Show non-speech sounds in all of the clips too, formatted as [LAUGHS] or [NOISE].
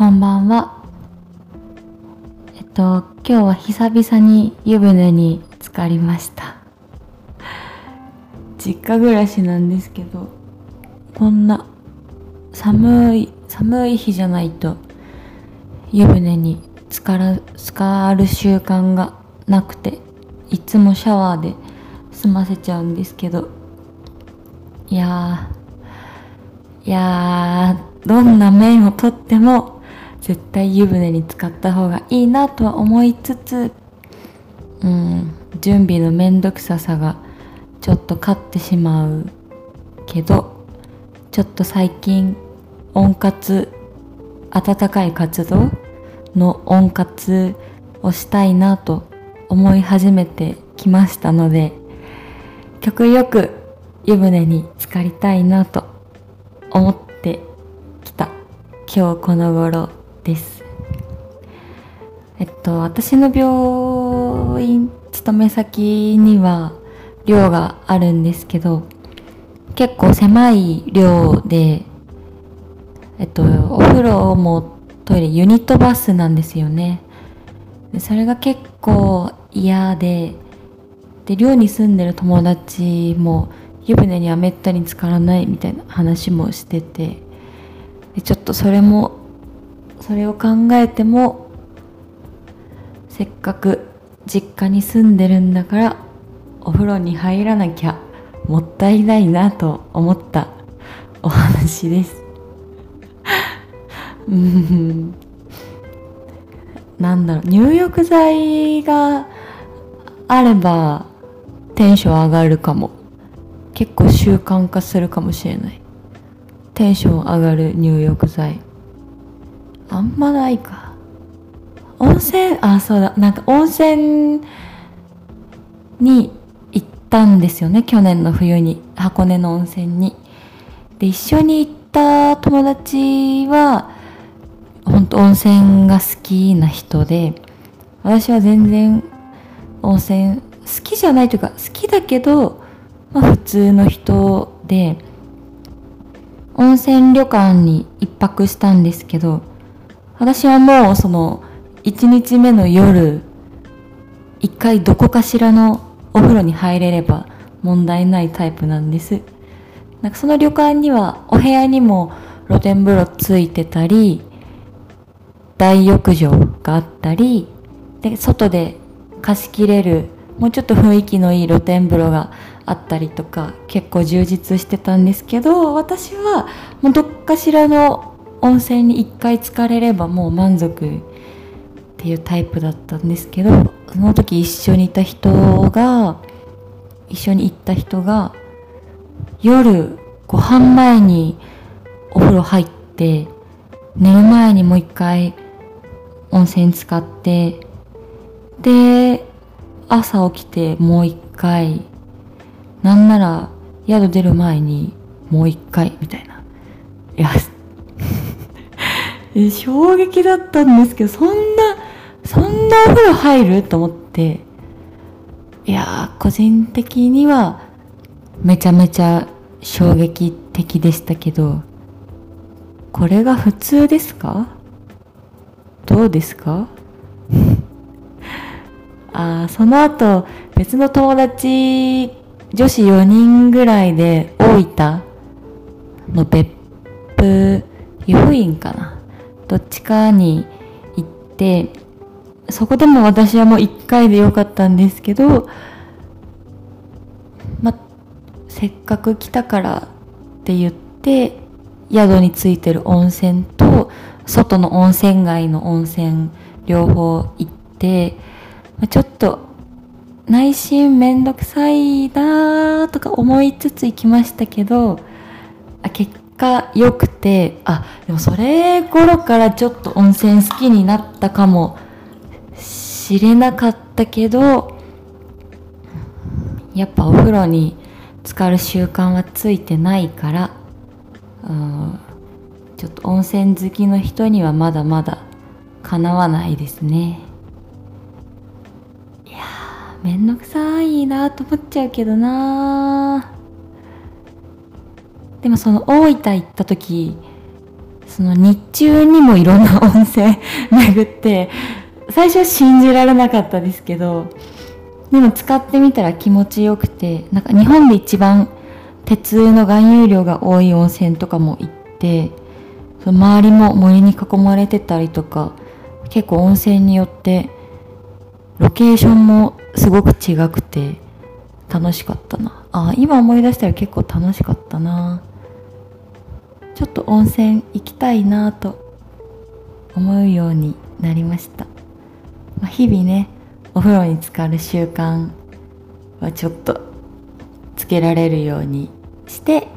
こんばんは。えっと、今日は久々に湯船に浸かりました。実家暮らしなんですけど、こんな寒い、寒い日じゃないと湯船に浸から、浸かる習慣がなくて、いつもシャワーで済ませちゃうんですけど、いやー、いやー、どんな面をとっても絶対湯船に浸かった方がいいなとは思いつつ、うん、準備のめんどくささがちょっと勝ってしまうけど、ちょっと最近温活、温かい活動の温活をしたいなと思い始めてきましたので、極力湯船に浸かりたいなと思ってきた。今日この頃です。えっと、私の病院勤め先には寮があるんですけど、結構狭い寮で、えっと、お風呂もトイレユニットバスなんですよね。それが結構嫌で、で、寮に住んでる友達も湯船にはめったに浸からないみたいな話もしてて、ちょっとそれも、それを考えても、せっかく実家に住んでるんだから、お風呂に入らなきゃもったいないなと思ったお話です。うんなんだろう、入浴剤があればテンション上がるかも。結構習慣化するかもしれない。テンション上がる入浴剤。あんまないか。温泉、あ、そうだ、なんか温泉に行ったんですよね、去年の冬に。箱根の温泉に。で、一緒に行った友達は、本当温泉が好きな人で、私は全然温泉好きじゃないというか、好きだけど、まあ普通の人で、温泉旅館に一泊したんですけど、私はもうその、一日目の夜、一回どこかしらのお風呂に入れれば問題ないタイプなんです。なんかその旅館にはお部屋にも露天風呂ついてたり、大浴場があったり、で、外で貸し切れる、もうちょっと雰囲気のいい露天風呂があったりとか、結構充実してたんですけど、私はもうどっかしらの温泉に一回浸かれればもう満足っていうタイプだったんですけど、その時一緒にいた人が、一緒に行った人が、夜ご飯前にお風呂入って、寝る前にもう一回温泉使って、で、朝起きてもう一回、なんなら宿出る前にもう一回みたいな。いや、え衝撃だったんですけど、そんな、そんなお風呂入る？と思って、いやー、個人的にはめちゃめちゃ衝撃的でしたけど、これが普通ですか？どうですか？[LAUGHS] あその後、別の友達、女子4人ぐらいで大分の別府、湯布院かな。どっちかに行って、そこでも私はもう1回でよかったんですけど、ま、せっかく来たからって言って、宿についてる温泉と、外の温泉街の温泉両方行って、まちょっと内心めんどくさいなーとか思いつつ行きましたけど、あ結果良くて、あ、でもそれ頃からちょっと温泉好きになったかもしれなかったけど、やっぱお風呂に浸かる習慣はついてないから、うんちょっと温泉好きの人にはまだまだかなわないですね。いやー、めんどくさいなと思っちゃうけどなでもその大分行った時、その日中にもいろんな温泉 [LAUGHS] 巡って最初は信じられなかったですけどでも使ってみたら気持ちよくてなんか日本で一番鉄の含有量が多い温泉とかも行ってその周りも森に囲まれてたりとか結構温泉によってロケーションもすごく違くて楽しかったな。あ今思い出したら結構楽しかったな。ちょっと温泉行きたいなと思うようになりました、まあ、日々ねお風呂に浸かる習慣はちょっとつけられるようにして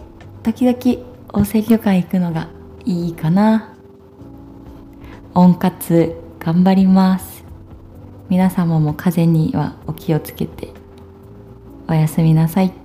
時々温泉旅館行くのがいいかな。温活頑張ります。皆様も風邪にはお気をつけておやすみなさい。